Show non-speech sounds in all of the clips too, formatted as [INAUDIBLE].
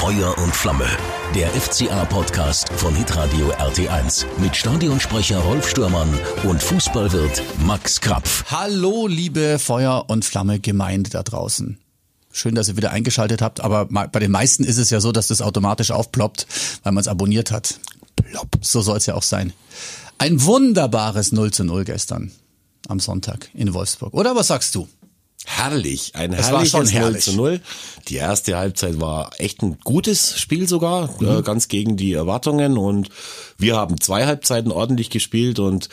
Feuer und Flamme. Der FCA-Podcast von Hitradio RT1 mit Stadionsprecher Rolf Stürmann und Fußballwirt Max Krapf. Hallo, liebe Feuer und Flamme Gemeinde da draußen. Schön, dass ihr wieder eingeschaltet habt, aber bei den meisten ist es ja so, dass das automatisch aufploppt, weil man es abonniert hat. Plopp, so soll es ja auch sein. Ein wunderbares 0 zu 0 gestern am Sonntag in Wolfsburg. Oder was sagst du? Herrlich. Ein Es war herrliches schon 0 herrlich. zu 0. Die erste Halbzeit war echt ein gutes Spiel sogar, Mhm. äh, ganz gegen die Erwartungen und wir haben zwei Halbzeiten ordentlich gespielt und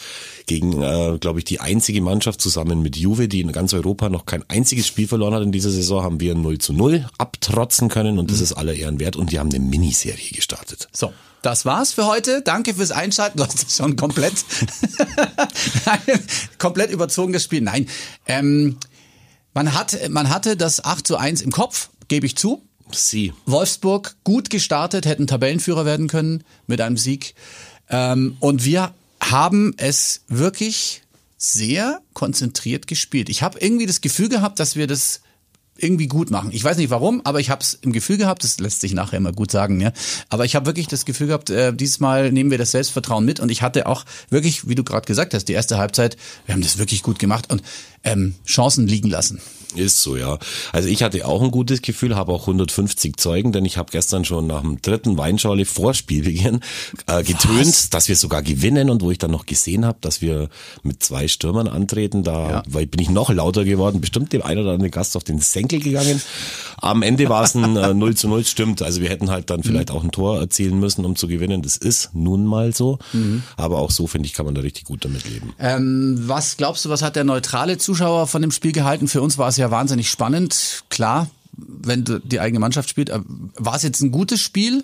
gegen, äh, glaube ich, die einzige Mannschaft zusammen mit Juve, die in ganz Europa noch kein einziges Spiel verloren hat in dieser Saison, haben wir 0 zu 0 abtrotzen können und das ist aller Ehren wert und wir haben eine Miniserie gestartet. So, das war's für heute. Danke fürs Einschalten. [LAUGHS] Hast es schon komplett, [LAUGHS] komplett überzogenes Spiel. Nein, ähm, man, hat, man hatte das 8 zu 1 im Kopf, gebe ich zu. Sie. Wolfsburg gut gestartet, hätten Tabellenführer werden können mit einem Sieg. Ähm, und wir haben es wirklich sehr konzentriert gespielt. Ich habe irgendwie das Gefühl gehabt, dass wir das irgendwie gut machen. Ich weiß nicht warum, aber ich habe es im Gefühl gehabt, das lässt sich nachher immer gut sagen, ja. Aber ich habe wirklich das Gefühl gehabt, äh, dieses Mal nehmen wir das Selbstvertrauen mit und ich hatte auch wirklich, wie du gerade gesagt hast, die erste Halbzeit, wir haben das wirklich gut gemacht und ähm, Chancen liegen lassen. Ist so, ja. Also ich hatte auch ein gutes Gefühl, habe auch 150 Zeugen, denn ich habe gestern schon nach dem dritten Weinschorle vor Spielbeginn [LAUGHS] äh, getönt, Was? dass wir sogar gewinnen und wo ich dann noch gesehen habe, dass wir mit zwei Stürmern antreten, da Ja. bin ich noch lauter geworden, bestimmt dem einen oder anderen Gast auf den Senkel gegangen. Am Ende war es ein äh, [LAUGHS] 0 zu 0, stimmt. Also wir hätten halt dann vielleicht auch ein Tor erzielen müssen, um zu gewinnen. Das ist nun mal so. Aber auch so, finde ich, kann man da richtig gut damit leben. Ähm, was glaubst du, was hat der neutrale Zuschauer von dem Spiel gehalten? Für uns war es ja wahnsinnig spannend. Klar, wenn die eigene Mannschaft spielt. äh, War es jetzt ein gutes Spiel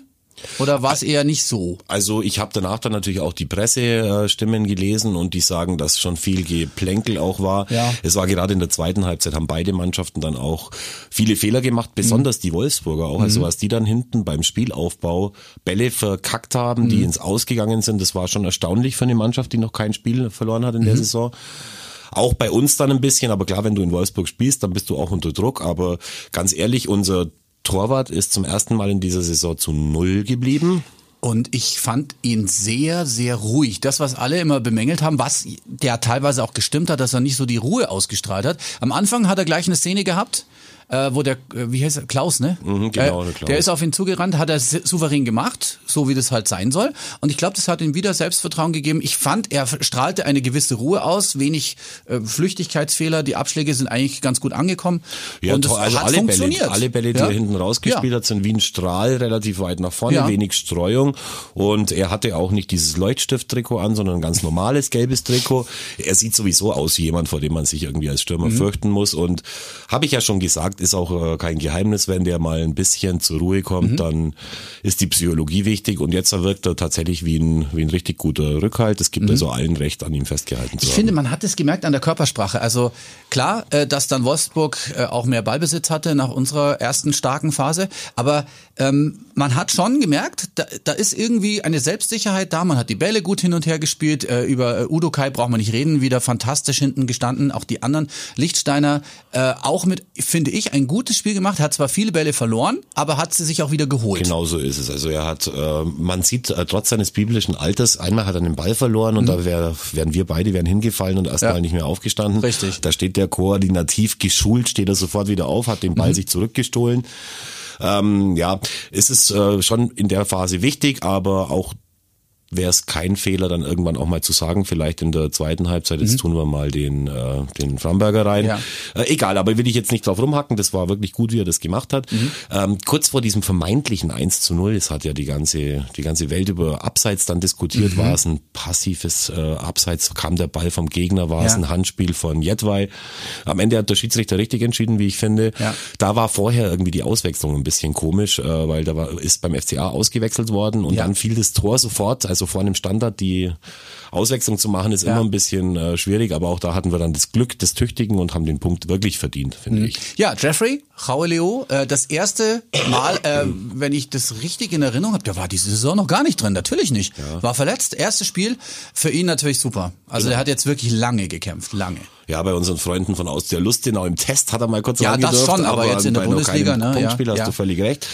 oder war es eher nicht so? Also ich habe danach dann natürlich auch die Pressestimmen gelesen und die sagen, dass schon viel Geplänkel auch war. Ja. Es war gerade in der zweiten Halbzeit, haben beide Mannschaften dann auch viele Fehler gemacht, besonders die Wolfsburger auch. Also was die dann hinten beim Spielaufbau Bälle verkackt haben, die ins Ausgegangen sind, das war schon erstaunlich für eine Mannschaft, die noch kein Spiel verloren hat in der Saison. Auch bei uns dann ein bisschen, aber klar, wenn du in Wolfsburg spielst, dann bist du auch unter Druck. Aber ganz ehrlich, unser Torwart ist zum ersten Mal in dieser Saison zu Null geblieben. Und ich fand ihn sehr, sehr ruhig. Das, was alle immer bemängelt haben, was der teilweise auch gestimmt hat, dass er nicht so die Ruhe ausgestrahlt hat. Am Anfang hat er gleich eine Szene gehabt, äh, wo der, äh, wie heißt er, Klaus, ne? Mhm, genau, äh, der Klaus. Der ist auf ihn zugerannt, hat er souverän gemacht, so wie das halt sein soll. Und ich glaube, das hat ihm wieder Selbstvertrauen gegeben. Ich fand, er strahlte eine gewisse Ruhe aus, wenig äh, Flüchtigkeitsfehler, die Abschläge sind eigentlich ganz gut angekommen. Ja, und toll. also hat alle Bälle, funktioniert. alle Bälle, die Ja. er hinten rausgespielt Ja. hat, sind wie ein Strahl relativ weit nach vorne, Ja. wenig Streuung und er hatte auch nicht dieses Leuchtstift-Trikot an, sondern ein ganz normales gelbes Trikot. Er sieht sowieso aus wie jemand, vor dem man sich irgendwie als Stürmer Mhm. fürchten muss und habe ich ja schon gesagt, ist auch äh, kein Geheimnis, wenn der mal ein bisschen zur Ruhe kommt, Mhm. dann ist die Psychologie wichtig und jetzt wirkt er tatsächlich wie ein, wie ein richtig guter Rückhalt. Es gibt also allen Recht, an ihm festgehalten zu Mhm. Ich haben. finde, man hat es gemerkt an der Körpersprache. Also klar, äh, dass dann Wolfsburg äh, auch mehr Ballbesitz hatte nach unserer ersten starken Phase, aber ähm, man hat schon gemerkt, da, da ist irgendwie eine Selbstsicherheit da. Man hat die Bälle gut hin und her gespielt. Äh, über äh, Udo Kai braucht man nicht reden, wieder fantastisch hinten gestanden. Auch die anderen Lichtsteiner äh, auch mit, finde ich, ein gutes Spiel gemacht. Hat zwar viele Bälle verloren, aber hat sie sich auch wieder geholt. Genau so ist es. Also er hat, äh, man sieht äh, trotz seines biblischen Alters, einmal hat er den Ball verloren und da wär, wären wir beide wären hingefallen und erstmal Mhm. Ja. nicht mehr aufgestanden. Richtig. Da steht der koordinativ geschult, steht er sofort wieder auf, hat den Ball Mhm. sich zurückgestohlen. Ähm, ja, es ist äh, schon in der Phase wichtig, aber auch wäre es kein Fehler, dann irgendwann auch mal zu sagen, vielleicht in der zweiten Halbzeit, jetzt tun wir mal den, äh, den Framberger rein. Mhm. Ja. Äh, egal, aber will ich jetzt nicht drauf rumhacken, das war wirklich gut, wie er das gemacht hat. Mhm. Ähm, kurz vor diesem vermeintlichen 1 zu 0, es hat ja die ganze, die ganze Welt über Abseits dann diskutiert, Mhm. war es ein passives äh, Abseits, kam der Ball vom Gegner, war es Ja. ein Handspiel von Jedwai. Am Ende hat der Schiedsrichter richtig entschieden, wie ich finde. Ja. Da war vorher irgendwie die Auswechslung ein bisschen komisch, äh, weil da war, ist beim FCA ausgewechselt worden und dann fiel das Tor sofort, also vor einem Standard die Auswechslung zu machen, ist Ja. immer ein bisschen äh, schwierig, aber auch da hatten wir dann das Glück des Tüchtigen und haben den Punkt wirklich verdient, finde Mhm. ich. Ja, Jeffrey, Rauleo, äh, das erste Mal, äh, wenn ich das richtig in Erinnerung habe, der war diese Saison noch gar nicht drin, natürlich nicht. War verletzt, erstes Spiel, für ihn natürlich super. Also der hat jetzt wirklich lange gekämpft, lange. Ja, bei unseren Freunden von Austria Lustenau im Test hat er mal kurz Ja, das schon, aber jetzt in der Bundesliga, ne? Punktspiel Ja, hast ja. du völlig recht.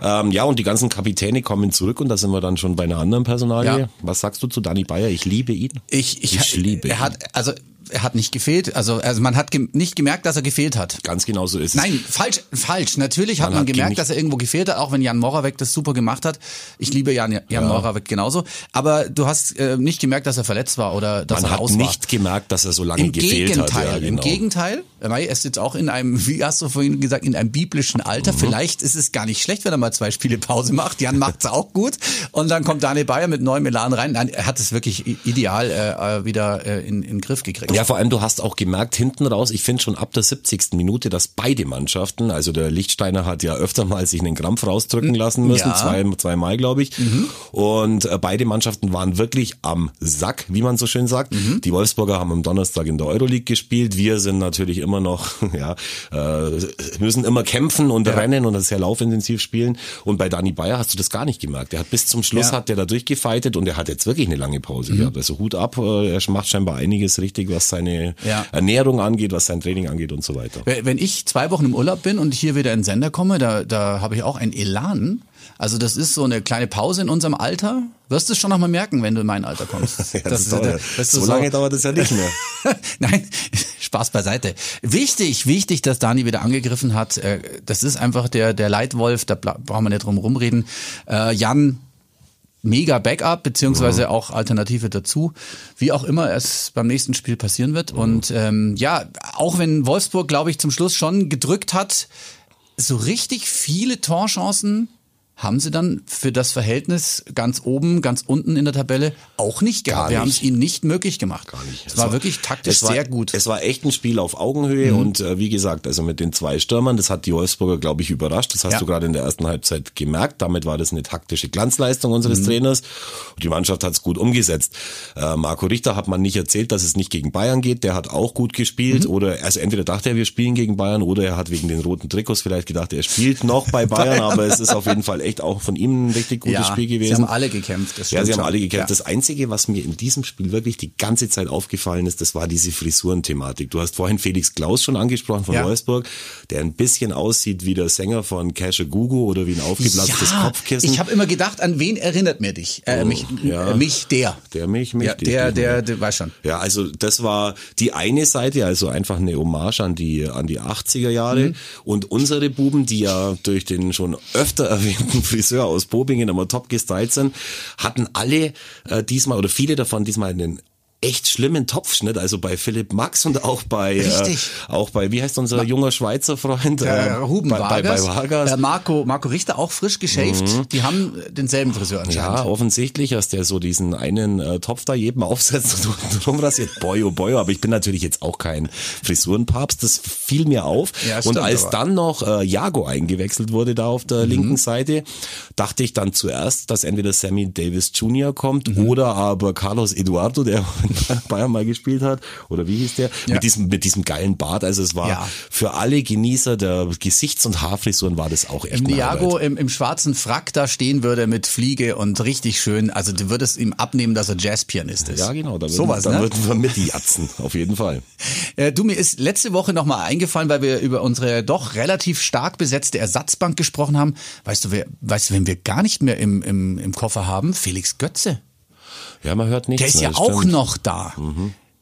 Ähm, ja, und die ganzen Kapitäne kommen zurück und da sind wir dann schon bei einer anderen Personalie. Ja. Was sagst du zu Dani Bayer? Ich liebe ihn. Ich, ich, Ich liebe Er hat, also, er hat nicht gefehlt. Also, also man hat gem nicht gemerkt, dass er gefehlt hat. Ganz genau so ist es. Nein, falsch, falsch. Natürlich hat Man man, hat gemerkt, dass er irgendwo gefehlt hat, auch wenn Jan Moravec das super gemacht hat. Ich liebe Jan, Jan Moravec genauso. Aber du hast äh, nicht gemerkt, dass er verletzt war oder dass Man er hat raus war. nicht gemerkt, dass er so lange Im gefehlt Gegenteil, hat. Ja, genau. im Gegenteil. Er ist jetzt auch in einem, wie hast du vorhin gesagt, in einem biblischen Alter. Mhm. Vielleicht ist es gar nicht schlecht, wenn er mal zwei Spiele Pause macht. Jan macht's [LAUGHS] auch gut. Und dann kommt Daniel Bayer mit neuem Elan rein. Nein, er hat es wirklich ideal äh, wieder äh, in, in den Griff gekriegt. Ja, vor allem, du hast auch gemerkt, hinten raus, ich finde schon ab der 70. Minute, dass beide Mannschaften, also der Lichtsteiner hat ja öfter mal sich einen Krampf rausdrücken lassen müssen, Ja. zwei, zweimal, glaube ich. Und äh, beide Mannschaften waren wirklich am Sack, wie man so schön sagt. Die Wolfsburger haben am Donnerstag in der Euroleague gespielt. Wir sind natürlich immer noch, [LAUGHS] ja, äh, müssen immer kämpfen und rennen und sehr laufintensiv spielen. Und bei Dani Bayer hast du das gar nicht gemerkt. Er hat bis zum Schluss Ja. Mhm. hat der da durchgefeitet und er hat jetzt wirklich eine lange Pause gehabt. Also Hut ab, äh, er macht scheinbar einiges richtig, was seine Ja. Ernährung angeht, was sein Training angeht und so weiter. Wenn ich zwei Wochen im Urlaub bin und hier wieder in den Sender komme, da, da habe ich auch ein Elan. Also das ist so eine kleine Pause in unserem Alter. Wirst du es schon noch mal merken, wenn du in mein Alter kommst. [LAUGHS] Ja, das ist- dauert- das ist so lange dauert es ja nicht mehr. [LAUGHS] Nein, Spaß beiseite. Wichtig, wichtig, dass Dani wieder angegriffen hat. Äh, Das ist einfach der, der Leitwolf, da brauchen wir nicht drum rumreden. Äh, Jan, mega Backup, beziehungsweise auch Alternative dazu. Wie auch immer es beim nächsten Spiel passieren wird. Und ähm, ja, auch wenn Wolfsburg, glaube ich, zum Schluss schon gedrückt hat, so richtig viele Torchancen haben sie dann für das Verhältnis ganz oben, ganz unten in der Tabelle auch nicht gehabt. Gar Wir haben es ihnen nicht möglich gemacht. Gar nicht. Es war wirklich taktisch es war, sehr gut. Mhm. Es war echt ein Spiel auf Augenhöhe und äh, wie gesagt, also mit den zwei Stürmern, das hat die Wolfsburger, glaube ich, überrascht. Das hast Ja. du gerade in der ersten Halbzeit gemerkt. Damit war das eine taktische Glanzleistung unseres Mhm. Trainers. Und die Mannschaft hat es gut umgesetzt. Äh, Marco Richter hat man nicht erzählt, dass es nicht gegen Bayern geht. Der hat auch gut gespielt. Mhm. Oder also entweder dachte er, wir spielen gegen Bayern, oder er hat wegen den roten Trikots vielleicht gedacht, er spielt noch bei Bayern, [LAUGHS] aber es ist auf jeden Fall echt auch von ihm ein richtig gutes ja, Spiel gewesen. Sie haben alle gekämpft. Das Ja, sie haben schon. alle gekämpft. Ja. Das Einzige, was mir in diesem Spiel wirklich die ganze Zeit aufgefallen ist, das war diese Frisurenthematik. Du hast vorhin Felix Klaus schon angesprochen von Ja. Wolfsburg, der ein bisschen aussieht wie der Sänger von Casher Gugu oder wie ein aufgeplatztes Kopfkissen. Ich habe immer gedacht, an wen erinnert mir dich? Äh, mich, ja. äh, mich, der. Der mich, mich, ja, der, der, mich. der, weiß schon. Ja, also das war die eine Seite, also einfach eine Hommage an die an die 80er Jahre Mhm. und unsere Buben, die ja durch den schon öfter erwähnten Friseur aus Bobingen immer top gestylt sind, hatten alle äh, diesmal oder viele davon diesmal einen echt schlimmen Topfschnitt, also bei Philipp Max und auch bei äh, auch bei wie heißt unser junger Schweizer Freund äh, Ruben bei, bei, bei Vargas, Vargas. Äh, Marco, Marco Richter auch frisch geschäft. Die haben denselben Friseur Mhm. Ja, anscheinend. offensichtlich, dass der so diesen einen äh, Topf da jedem aufsetzt und rumrasiert. Boy, oh boy, aber ich bin natürlich jetzt auch kein Frisurenpapst, das fiel mir auf. Ja, und als aber- dann noch äh, Jago eingewechselt wurde da auf Mhm. der linken Seite, dachte ich dann zuerst, dass entweder Sammy Davis Jr. kommt Mhm. oder aber Carlos Eduardo, der [LAUGHS] Bayern mal gespielt hat, oder wie hieß der, Ja. mit diesem mit diesem geilen Bart. Also es war Ja. für alle Genießer der Gesichts- und Haarfrisuren war das auch echt Diago Highlight. im, im schwarzen Frack da stehen würde mit Fliege und richtig schön, also du würdest ihm abnehmen, dass er Jazzpianist ist. Ja, genau, da würden, Sowas, da ne? würden wir mitjatzen, [LAUGHS] auf jeden Fall. Äh, du, mir ist letzte Woche nochmal eingefallen, weil wir über unsere doch relativ stark besetzte Ersatzbank gesprochen haben. Weißt du, wer, weißt du, wenn wir gar nicht mehr im, im, im Koffer haben? Felix Götze. Ja, man hört nichts. Der ist ja auch stimmt. noch da.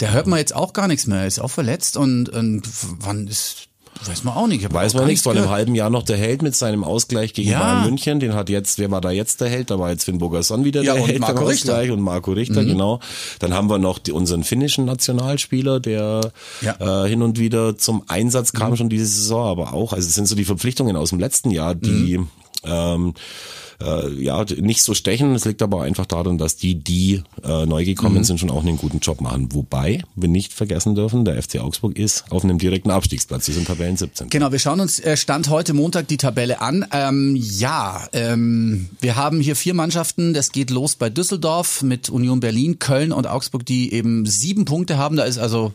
Der hört man jetzt auch gar nichts mehr. Er ist auch verletzt und, und wann ist, weiß man auch nicht. Weiß man gar nichts, vor einem halben Jahr noch der Held mit seinem Ausgleich gegen Ja. Bayern München. Den hat jetzt, wer war da jetzt der Held? Da war jetzt Finn Bogerson wieder Ja, der und Held Marco Richter. Mhm. Ausgleich und Marco Richter, genau. Dann haben wir noch die, unseren finnischen Nationalspieler, der Ja. Mhm. äh, hin und wieder zum Einsatz kam schon diese Saison, aber auch, also es sind so die Verpflichtungen aus dem letzten Jahr, die Mhm. Ähm, äh, ja nicht so stechen. Es liegt aber einfach daran, dass die, die äh, neu gekommen Mhm. sind, schon auch einen guten Job machen. Wobei wir nicht vergessen dürfen, der FC Augsburg ist auf einem direkten Abstiegsplatz. Die sind Tabellen 17. Genau, wir schauen uns äh, Stand heute Montag die Tabelle an. Ähm, ja, ähm, wir haben hier vier Mannschaften. Das geht los bei Düsseldorf mit Union Berlin, Köln und Augsburg, die eben sieben Punkte haben. Da ist also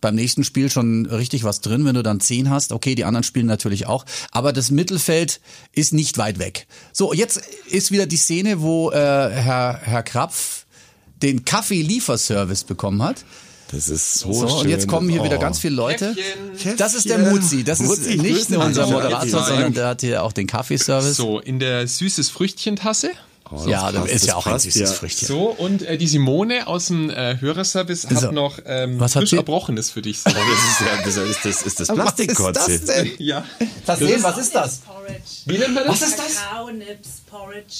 beim nächsten Spiel schon richtig was drin, wenn du dann zehn hast. Okay, die anderen spielen natürlich auch. Aber das Mittelfeld ist nicht weit weg. So, jetzt ist wieder die Szene, wo äh, Herr, Herr Krapf den Kaffee-Lieferservice bekommen hat. Das ist so, So, schön. und jetzt kommen hier Oh. wieder ganz viele Leute. Käffchen. Das ist der Muzi. Das ist Muzi, nicht grüß nur unser Moderator, sondern der hat hier auch den Kaffeeservice. So, in der süßes Früchtchen-Tasse. Oh, ja, das passt, ist ja das auch ein passt, süßes ja. Früchtchen. So, und äh, die Simone aus dem äh, Hörerservice hat So. noch ähm, Was hat frisch sie? Erbrochenes für dich. Oh, das ist ja, das ist das, ist das Plastikkotze. denn? [LAUGHS] ja. Versehen, was ist das? Porridge. Wie nennt man das? Was ist das? Porridge.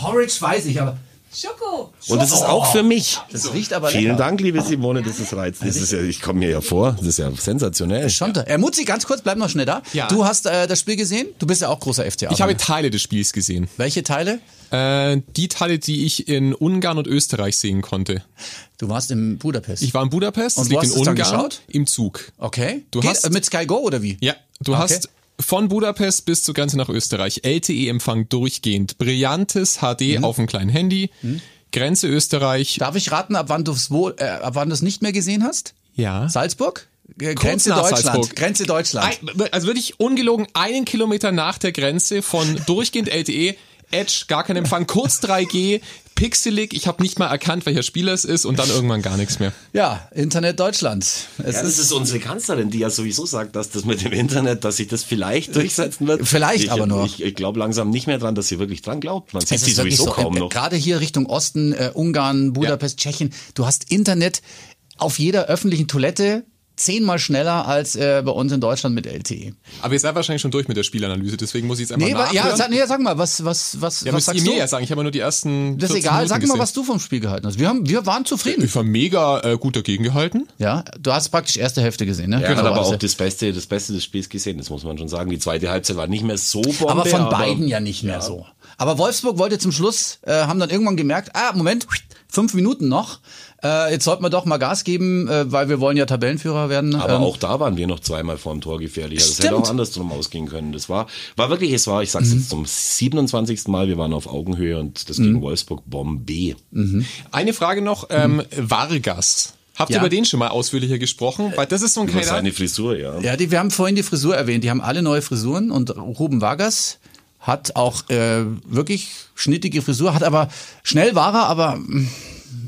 Porridge weiß ich, aber Schoko. Und das ist auch für mich. das riecht aber Vielen lecker. Dank, liebe Simone, das ist reizend. Das ist ja, ich komme mir ja vor, das ist ja sensationell. Schon da. Äh, Muzi, ganz kurz, bleib noch schnell da. Ja. Du hast äh, das Spiel gesehen. Du bist ja auch großer FCA. Ich habe Teile des Spiels gesehen. Welche Teile? Äh, die Teile, die ich in Ungarn und Österreich sehen konnte. Du warst in Budapest. Ich war in Budapest, Und das liegt hast in Ungarn, geschaut? im Zug. okay. Du Geht, hast- mit Sky Go oder wie? Ja, du Okay. hast von Budapest bis zur Grenze nach Österreich LTE-Empfang durchgehend. Brillantes HD Mhm. auf dem kleinen Handy. Grenze Österreich. Darf ich raten, ab wann du es wo, äh, ab wann du es nicht mehr gesehen hast? Ja. Salzburg? Äh, Kurz Grenze Deutschland. Salzburg. Grenze Deutschland. Also wirklich ungelogen einen Kilometer nach der Grenze von durchgehend LTE, Edge, gar kein Empfang, kurz 3G, pixelig, ich habe nicht mal erkannt, welcher Spieler es ist und dann irgendwann gar nichts mehr. Ja, Internet Deutschland. Es Ja, das ist unsere Kanzlerin, die ja sowieso sagt, dass das mit dem Internet, dass sich das vielleicht durchsetzen wird. Vielleicht ich, aber nur. Ich, ich glaube langsam nicht mehr dran, dass sie wirklich dran glaubt. Man sieht sie ist sowieso so, kaum äh, noch. Gerade hier Richtung Osten, äh, Ungarn, Budapest, Tschechien. Du hast Internet auf jeder öffentlichen Toilette zehnmal schneller als äh, bei uns in Deutschland mit LTE. Aber ihr seid wahrscheinlich schon durch mit der Spielanalyse, deswegen muss ich jetzt einfach Nee, nachhören. ja, sag, nee, sag mal, was, was, was, ja, was sagst ihr mir du? ja sagen, ich habe nur die ersten das ist 14 egal, Minuten sag mal, gesehen. was du vom Spiel gehalten hast. Wir, haben, wir waren zufrieden. Ich war mega äh, gut dagegen gehalten. Ja, du hast praktisch erste Hälfte gesehen, ne? Er hat aber Also- auch das Beste, das Beste des Spiels gesehen, das muss man schon sagen. Die zweite Halbzeit war nicht mehr so Bombe. aber von beiden ja nicht mehr so. Aber Wolfsburg wollte zum Schluss, äh, haben dann irgendwann gemerkt, ah, Moment, fünf Minuten noch. Äh, jetzt sollten wir doch mal Gas geben, äh, weil wir wollen ja Tabellenführer werden. Aber Ähm, auch da waren wir noch zweimal vor dem Tor gefährlich. Also es Stimmt. hätte auch andersrum ausgehen können. Das war, war wirklich, es war, ich sag's Mhm. jetzt zum 27. Mal, wir waren auf Augenhöhe und das gegen Wolfsburg Bombe. Eine Frage noch, ähm, Vargas. Habt ihr Ja. über den schon mal ausführlicher gesprochen? Weil das ist so ein Über seine Frisur, ja. Ja, die, wir haben vorhin die Frisur erwähnt. Die haben alle neue Frisuren und Ruben Vargas hat auch äh, wirklich schnittige Frisur, hat aber schnell war er, aber mm,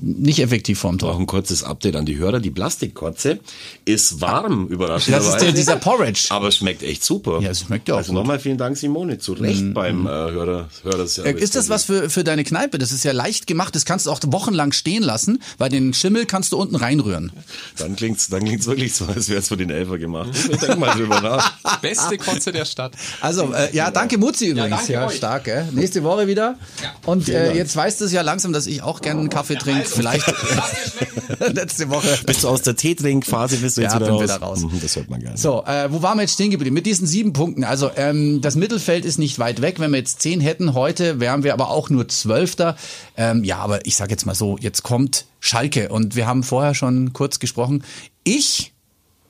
nicht effektiv vorm Auch Tor. ein kurzes Update an die Hörer. Die Plastikkotze ist warm, überraschenderweise. Das ist der, dieser Porridge. Aber es schmeckt echt super. Ja, es schmeckt ja auch Also gut. Mhm. nochmal vielen Dank, Simone. Zu Recht beim äh, Hörer, Äh, Hörerservice. Ist das was für, für deine Kneipe? Das ist ja leicht gemacht. Das kannst du auch wochenlang stehen lassen, weil den Schimmel kannst du unten reinrühren. Dann klingt's, dann klingt's wirklich so, als wäre es für den Elfer gemacht. Ich denk mal drüber nach. [LAUGHS] Beste Kotze der Stadt. Also, äh, ja, danke Muzi übrigens. danke Ja, euch. stark, gell? Nächste Woche wieder. Und äh, jetzt weißt du es ja langsam, dass ich auch gerne einen Kaffee trinke. Vielleicht [LAUGHS] letzte Woche. Bist du aus der Teetrinkphase, bist du jetzt Ja, wieder raus? wieder raus. Mhm, Das hört man gerne. So, äh, wo waren wir jetzt stehen geblieben? Mit diesen sieben Punkten. Also ähm, das Mittelfeld ist nicht weit weg. Wenn wir jetzt zehn hätten heute, wären wir aber auch nur Zwölfter. Ähm, ja, aber ich sage jetzt mal so, jetzt kommt Schalke. Und wir haben vorher schon kurz gesprochen. Ich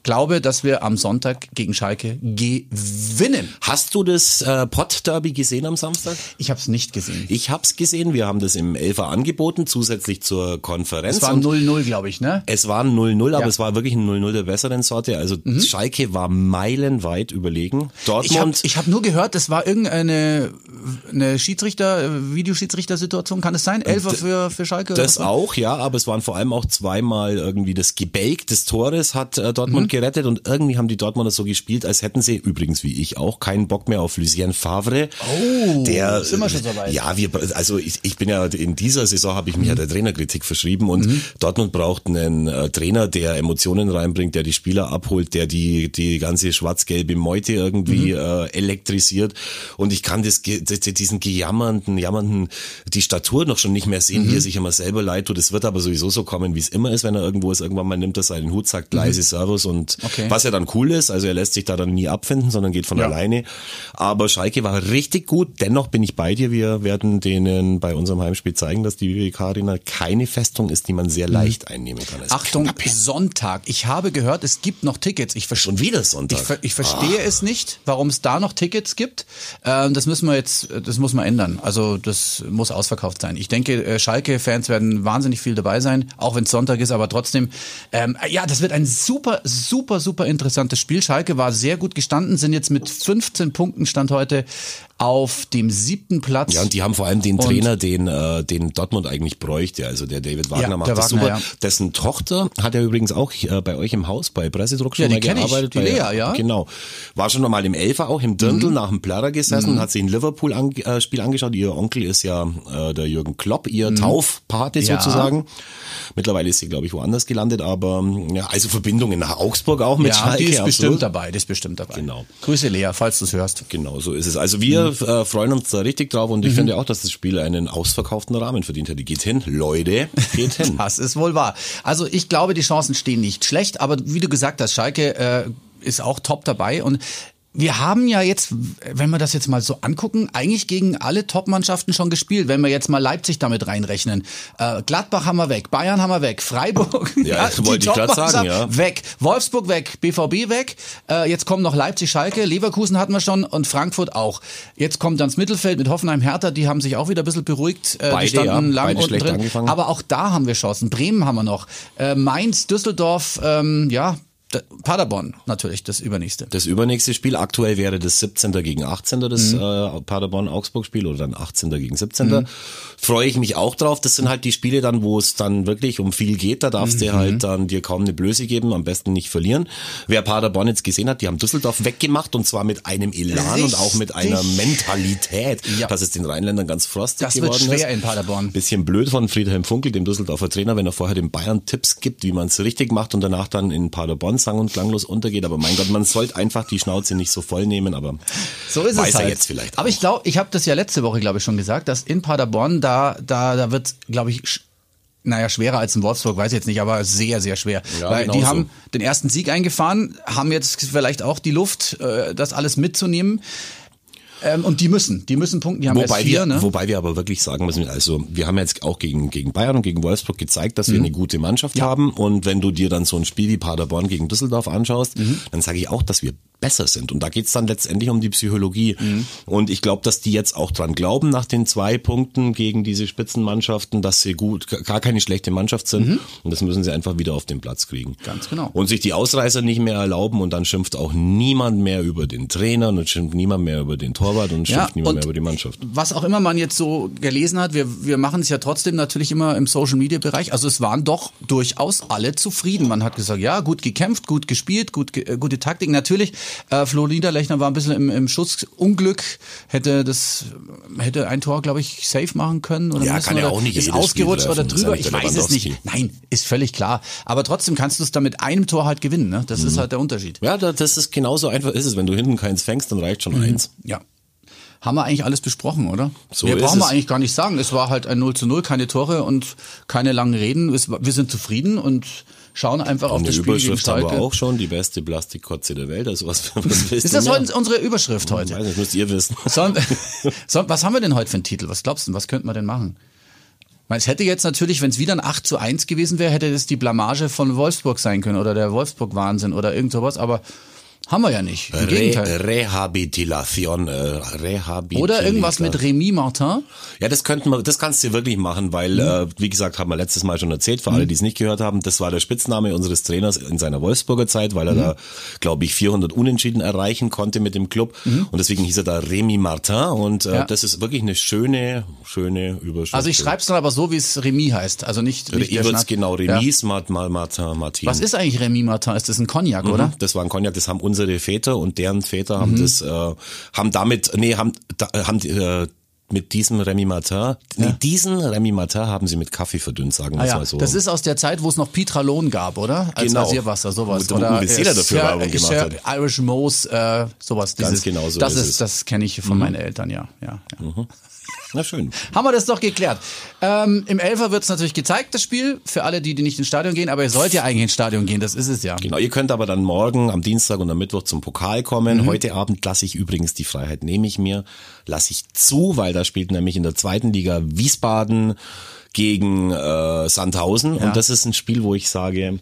glaube, dass wir am Sonntag gegen Schalke gewinnen. Hast du das äh, Pott-Derby gesehen am Samstag? Ich habe es nicht gesehen. Ich hab's gesehen. Wir haben das im Elfer angeboten, zusätzlich zur Konferenz. Es war Und 0-0, glaube ich, ne? Es war ein 0-0, aber Ja. es war wirklich ein 0-0 der besseren Sorte. Also Schalke war meilenweit überlegen. Ich habe Dortmund, ich hab nur gehört, das war irgendeine eine Schiedsrichter, Videoschiedsrichter-Situation, kann es sein? Elfer für, für Schalke? oder das auch, ja, aber es waren vor allem auch zweimal irgendwie das Gebälk des Tores hat äh, Dortmund gerettet und irgendwie haben die Dortmunder so gespielt, als hätten sie, übrigens wie ich auch, keinen Bock mehr auf Lucien Favre. Oh, der, sind wir schon so weit? Ja, wir, also ich, ich bin ja in dieser Saison habe ich mich ja der Trainerkritik verschrieben und Dortmund braucht einen äh, Trainer, der Emotionen reinbringt, der die Spieler abholt, der die die ganze schwarz-gelbe Meute irgendwie äh, elektrisiert und ich kann das, das diesen gejammernden, jammernden die Statur noch schon nicht mehr sehen, wie er sich immer selber leid tut. Es wird aber sowieso so kommen, wie es immer ist, wenn er irgendwo ist. Irgendwann mal nimmt er seinen Hut, sagt leise Servus und Okay. was ja dann cool ist. Also er lässt sich da dann nie abfinden, sondern geht von Ja. alleine. Aber Schalke war richtig gut. Dennoch bin ich bei dir. Wir werden denen bei unserem Heimspiel zeigen, dass die WWK Arena keine Festung ist, die man sehr leicht einnehmen kann. Es Mhm. Achtung. Sonntag. Ich habe gehört, es gibt noch Tickets. Ich verstehe Schon wieder Sonntag. Ich, ver ich verstehe es nicht, warum es da noch Tickets gibt. Ähm, das müssen wir jetzt, das muss man ändern. Also das muss ausverkauft sein. Ich denke, äh, Schalke-Fans werden wahnsinnig viel dabei sein, auch wenn es Sonntag ist, aber trotzdem, ähm, ja, das wird ein super, super, super interessantes Spiel. Schalke war sehr gut gestanden, sind jetzt mit 15 Punkten Stand heute auf dem siebten Platz. Ja, und die haben vor allem den Und- Trainer, den, äh, den Dortmund eigentlich bräuchte. Also der David Wagner Ja, macht das Wagner, super. ja. Dessen Tochter hat ja übrigens auch äh, bei euch im Haus bei Pressedruck schon Ja, die mal kenn ich, gearbeitet. die bei- Lea, ja. Mhm. Genau. War schon mal im Elfer auch im Dirndl nach dem Plärrer gesessen und hat sich ein Liverpool-Spiel angeschaut. Ihr Onkel ist ja äh, der Jürgen Klopp, ihr Taufpate Mhm. Ja. sozusagen. Mittlerweile ist sie, glaube ich, woanders gelandet, aber ja, also Verbindungen nach Augsburg auch mit ja, Schalke. die ist absolut. bestimmt dabei, die ist bestimmt dabei. Genau. Grüße Lea, falls du es hörst. Genau, so ist es. Also wir Mhm. äh, freuen uns da richtig drauf und ich finde auch, dass das Spiel einen ausverkauften Rahmen verdient hat. Die geht hin, Leute, geht hin. [LAUGHS] Das ist wohl wahr. Also ich glaube, die Chancen stehen nicht schlecht, aber wie du gesagt hast, Schalke äh, ist auch top dabei und wir haben ja jetzt, wenn wir das jetzt mal so angucken, eigentlich gegen alle Top-Mannschaften schon gespielt. Wenn wir jetzt mal Leipzig damit reinrechnen. Äh, Gladbach haben wir weg, Bayern haben wir weg, Freiburg, Ja, [LAUGHS] das wollte ich Top-Mannschaft sagen, ja. weg, Wolfsburg weg, BVB weg. Äh, jetzt kommen noch Leipzig, Schalke, Leverkusen hatten wir schon und Frankfurt auch. Jetzt kommt dann das Mittelfeld mit Hoffenheim, Hertha, die haben sich auch wieder ein bisschen beruhigt. Äh, Beide, die standen ja, lang unten drin. angefangen. Aber auch da haben wir Chancen. Bremen haben wir noch. Äh, Mainz, Düsseldorf, ähm, ja, Paderborn natürlich, das übernächste. Das übernächste Spiel, aktuell wäre das 17. gegen 18. das Mhm. äh, Paderborn-Augsburg-Spiel oder dann 18. gegen 17. Freue ich mich auch drauf. Das sind halt die Spiele dann, wo es dann wirklich um viel geht. Da darfst Mhm. du halt dann dir kaum eine Blöße geben, am besten nicht verlieren. Wer Paderborn jetzt gesehen hat, die haben Düsseldorf weggemacht und zwar mit einem Elan und auch mit einer Richtig. Mentalität, Ja. dass es den Rheinländern ganz frostig Das wird geworden schwer ist. in Paderborn. Bisschen blöd von Friedhelm Funkel, dem Düsseldorfer Trainer, wenn er vorher den Bayern Tipps gibt, wie man es richtig macht und danach dann in Paderborn sang- und klanglos untergeht. Aber mein Gott, man sollte einfach die Schnauze nicht so voll nehmen, aber So ist weiß es er halt. jetzt vielleicht Aber auch. ich glaube, ich habe das ja letzte Woche, glaube ich, schon gesagt, dass in Paderborn da, da, da wird, glaube ich, naja, schwerer als in Wolfsburg, weiß ich jetzt nicht, aber sehr, sehr schwer. Ja, Weil genau die so. haben den ersten Sieg eingefahren, haben jetzt vielleicht auch die Luft, äh, das alles mitzunehmen. Ähm, und die müssen, die müssen punkten, die haben Wobei, vier, wir, ne? wobei wir aber wirklich sagen müssen, also wir haben jetzt auch gegen, gegen Bayern und gegen Wolfsburg gezeigt, dass wir Mhm. eine gute Mannschaft haben. Und wenn du dir dann so ein Spiel wie Paderborn gegen Düsseldorf anschaust, Mhm. dann sage ich auch, dass wir besser sind. Und da geht's dann letztendlich um die Psychologie. Mhm. Und ich glaube, dass die jetzt auch dran glauben, nach den zwei Punkten gegen diese Spitzenmannschaften, dass sie gut, gar keine schlechte Mannschaft sind. Und das müssen sie einfach wieder auf den Platz kriegen. Mhm. Ganz genau. Und sich die Ausreißer nicht mehr erlauben und dann schimpft auch niemand mehr über den Trainer und schimpft niemand mehr über den Torwart und schimpft niemand mehr über die Mannschaft. Was auch immer man jetzt so gelesen hat, wir, wir machen es ja trotzdem natürlich immer im Social Media Bereich. Also es waren doch durchaus alle zufrieden. Man hat gesagt, ja, gut gekämpft, gut gespielt, gut, äh, gute Taktik. Natürlich, äh, Flo Niederlechner war ein bisschen im, im Schussunglück, hätte das, hätte ein Tor, glaube ich, safe machen können. Oder Ja, müssen, kann ja oder auch nicht Ist ausgerutscht oder drüber, ich weiß es nicht. Nein, ist völlig klar. Aber trotzdem kannst du es dann mit einem Tor halt gewinnen. Ne? Das Mhm. ist halt der Unterschied. Ja, da- das ist genauso einfach ist es. Wenn du hinten keins fängst, dann reicht schon eins. Ja. Haben wir eigentlich alles besprochen, oder? So Mehr brauchen wir eigentlich gar nicht sagen. Es war halt ein 0 zu 0, keine Tore und keine langen Reden. Es Wir sind zufrieden und schauen einfach auf das Spiel gegen Überschrift haben Schalke. wir auch schon, die beste Plastikkotze der Welt. Also was, [LAUGHS] was Ist das heute unsere Überschrift heute? Weiß nicht, müsst ihr wissen. [LAUGHS] So, so, was haben wir denn heute für einen Titel? Was glaubst du, was könnten wir denn machen? Weil Es hätte jetzt natürlich, wenn es wieder ein 8 zu 1 gewesen wäre, hätte das die Blamage von Wolfsburg sein können oder der Wolfsburg-Wahnsinn oder irgend sowas, aber haben wir ja nicht. Im Gegenteil. Re Rehabilitation, äh, Rehabilitation. Oder irgendwas mit Rémi Martin. Ja, das könnten wir, das kannst du wirklich machen, weil, äh, wie gesagt, haben wir letztes Mal schon erzählt, für alle, die es nicht gehört haben, das war der Spitzname unseres Trainers in seiner Wolfsburger Zeit, weil er da, glaube ich, 400 Unentschieden erreichen konnte mit dem Club und deswegen hieß er da Remy Martin und äh, Ja. das ist wirklich eine schöne, schöne Überschrift. Also ich schreibe es dann aber so, wie es Rémi heißt. Also nicht, nicht Ich würde es genau. Remis, ja. Martin, Martin. Was ist eigentlich Rémi Martin? Ist das ein Cognac, oder? Das war ein Cognac, das haben unsere Väter und deren Väter Mhm. haben das, äh, haben damit, nee, haben, da, haben die, äh, mit diesem Remy Martin, nee, diesen Remy Martin haben sie mit Kaffee verdünnt, sagen wir Ah ja, mal so. das ist aus der Zeit, wo es noch Pitralon gab, oder? Als Genau. Rasierwasser, sowas. Wo oder Seeler dafür Sir- Werbung gemacht hat. Irish Moose, äh, sowas. Ganz Dieses, genau so das ist es. Mhm. das kenne ich von meinen Eltern, ja. ja, ja. Na schön. Haben wir das doch geklärt. Ähm, Im Elfer wird es natürlich gezeigt, das Spiel, für alle, die, die nicht ins Stadion gehen, aber ihr sollt ja eigentlich ins Stadion gehen, das ist es ja. Genau, ihr könnt aber dann morgen am Dienstag und am Mittwoch zum Pokal kommen. Mhm. Heute Abend lasse ich übrigens die Freiheit, nehme ich mir, lasse ich zu, weil da spielt nämlich in der zweiten Liga Wiesbaden gegen äh, Sandhausen Ja. und das ist ein Spiel, wo ich sage,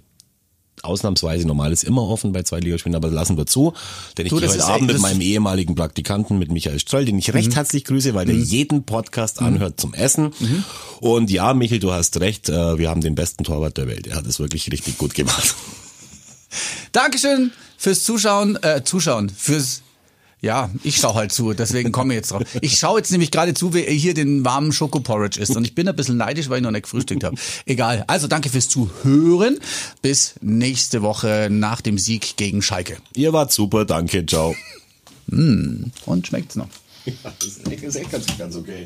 ausnahmsweise normal ist immer offen bei Zweitligaspielen, aber lassen wir zu, denn ich Du, gehe heute Abend mit meinem ehemaligen Praktikanten, mit Michael Stroll, den ich Mhm. recht herzlich grüße, weil der jeden Podcast anhört zum Essen. Mhm. Und ja, Michael, du hast recht, äh, wir haben den besten Torwart der Welt. Er hat es wirklich richtig gut gemacht. Dankeschön fürs Zuschauen, äh, Zuschauen, fürs Ja, ich schaue halt zu, deswegen komme ich jetzt drauf. Ich schaue jetzt nämlich gerade zu, wie er hier den warmen Schokoporridge isst. Und ich bin ein bisschen neidisch, weil ich noch nicht gefrühstückt habe. Egal. Also danke fürs Zuhören. Bis nächste Woche nach dem Sieg gegen Schalke. Ihr wart super, danke, ciao. Und schmeckt's noch. Ja, das ist echt, das ist echt ganz, ganz okay.